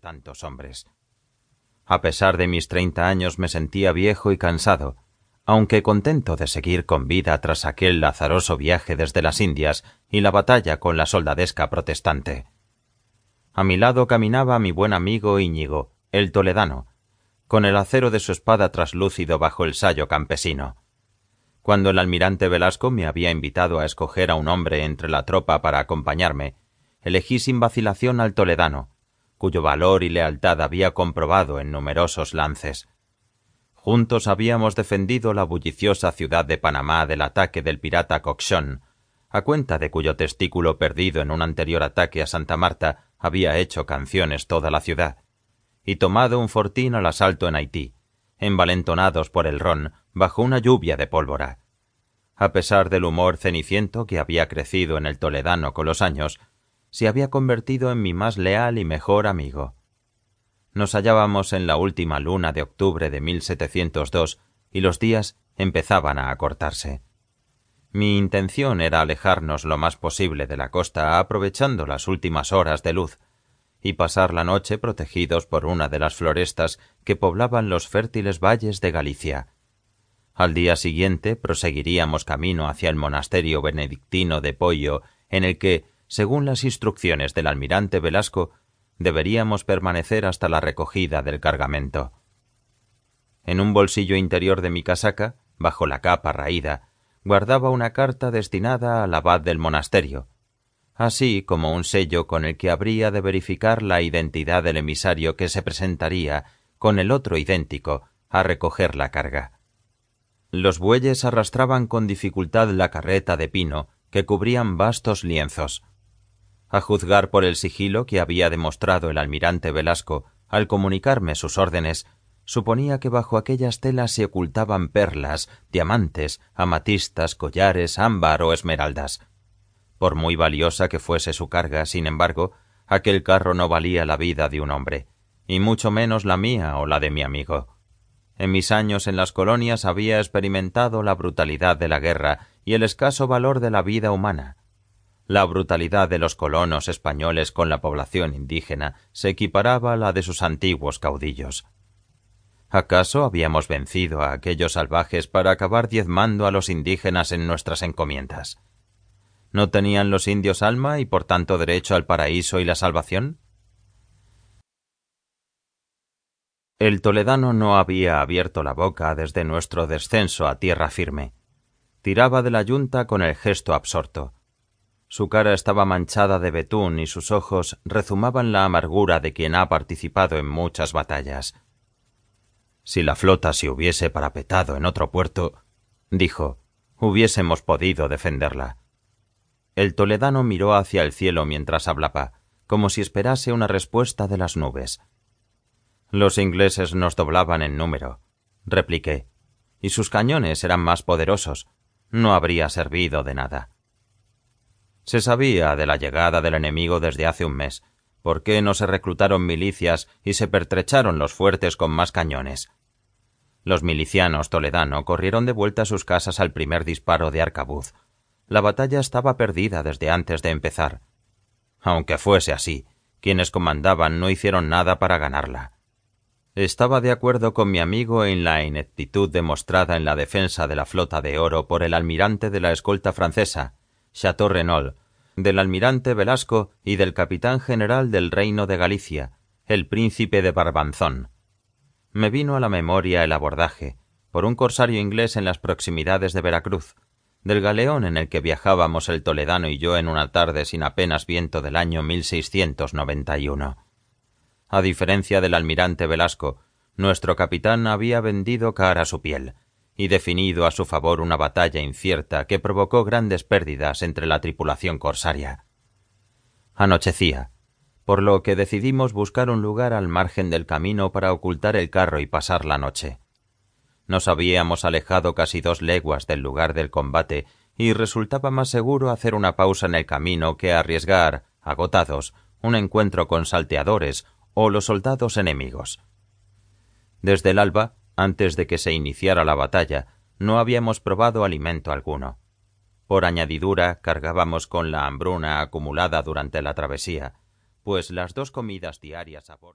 tantos hombres. A pesar de mis treinta años me sentía viejo y cansado, aunque contento de seguir con vida tras aquel lazaroso viaje desde las Indias y la batalla con la soldadesca protestante. A mi lado caminaba mi buen amigo Íñigo, el toledano, con el acero de su espada traslúcido bajo el sayo campesino. Cuando el almirante Velasco me había invitado a escoger a un hombre entre la tropa para acompañarme, elegí sin vacilación al toledano, cuyo valor y lealtad había comprobado en numerosos lances. Juntos habíamos defendido la bulliciosa ciudad de Panamá del ataque del pirata Coxón, a cuenta de cuyo testículo perdido en un anterior ataque a Santa Marta había hecho canciones toda la ciudad, y tomado un fortín al asalto en Haití, envalentonados por el ron bajo una lluvia de pólvora. A pesar del humor ceniciento que había crecido en el toledano con los años, se había convertido en mi más leal y mejor amigo. Nos hallábamos en la última luna de octubre de 1702 y los días empezaban a acortarse. Mi intención era alejarnos lo más posible de la costa aprovechando las últimas horas de luz, y pasar la noche protegidos por una de las florestas que poblaban los fértiles valles de Galicia. Al día siguiente proseguiríamos camino hacia el monasterio benedictino de Pollo, en el que, según las instrucciones del almirante Velasco, deberíamos permanecer hasta la recogida del cargamento. En un bolsillo interior de mi casaca, bajo la capa raída, guardaba una carta destinada al abad del monasterio, así como un sello con el que habría de verificar la identidad del emisario que se presentaría con el otro idéntico a recoger la carga. Los bueyes arrastraban con dificultad la carreta de pino que cubrían vastos lienzos. A juzgar por el sigilo que había demostrado el almirante Velasco al comunicarme sus órdenes, suponía que bajo aquellas telas se ocultaban perlas, diamantes, amatistas, collares, ámbar o esmeraldas. Por muy valiosa que fuese su carga, sin embargo, aquel carro no valía la vida de un hombre, y mucho menos la mía o la de mi amigo. En mis años en las colonias había experimentado la brutalidad de la guerra y el escaso valor de la vida humana. La brutalidad de los colonos españoles con la población indígena se equiparaba a la de sus antiguos caudillos. ¿Acaso habíamos vencido a aquellos salvajes para acabar diezmando a los indígenas en nuestras encomiendas? ¿No tenían los indios alma y por tanto derecho al paraíso y la salvación? El toledano no había abierto la boca desde nuestro descenso a tierra firme. Tiraba de la yunta con el gesto absorto. Su cara estaba manchada de betún y sus ojos rezumaban la amargura de quien ha participado en muchas batallas. Si la flota se hubiese parapetado en otro puerto, dijo, hubiésemos podido defenderla. El toledano miró hacia el cielo mientras hablaba, como si esperase una respuesta de las nubes. Los ingleses nos doblaban en número, repliqué, y sus cañones eran más poderosos. No habría servido de nada. Se sabía de la llegada del enemigo desde hace un mes, ¿Por qué no se reclutaron milicias y se pertrecharon los fuertes con más cañones? Los milicianos toledano corrieron de vuelta a sus casas al primer disparo de arcabuz. La batalla estaba perdida desde antes de empezar. Aunque fuese así, quienes comandaban no hicieron nada para ganarla. Estaba de acuerdo con mi amigo en la ineptitud demostrada en la defensa de la flota de oro por el almirante de la escolta francesa, Chateau Renaud, del almirante Velasco y del capitán general del reino de Galicia, el príncipe de Barbanzón. Me vino a la memoria el abordaje, por un corsario inglés en las proximidades de Veracruz, del galeón en el que viajábamos el toledano y yo en una tarde sin apenas viento del año 1691. A diferencia del almirante Velasco, nuestro capitán había vendido cara a su piel, y definido a su favor una batalla incierta que provocó grandes pérdidas entre la tripulación corsaria. Anochecía, por lo que decidimos buscar un lugar al margen del camino para ocultar el carro y pasar la noche. Nos habíamos alejado casi dos leguas del lugar del combate y resultaba más seguro hacer una pausa en el camino que arriesgar, agotados, un encuentro con salteadores o los soldados enemigos. Desde el alba antes de que se iniciara la batalla, no habíamos probado alimento alguno. Por añadidura, cargábamos con la hambruna acumulada durante la travesía, pues las dos comidas diarias a bordo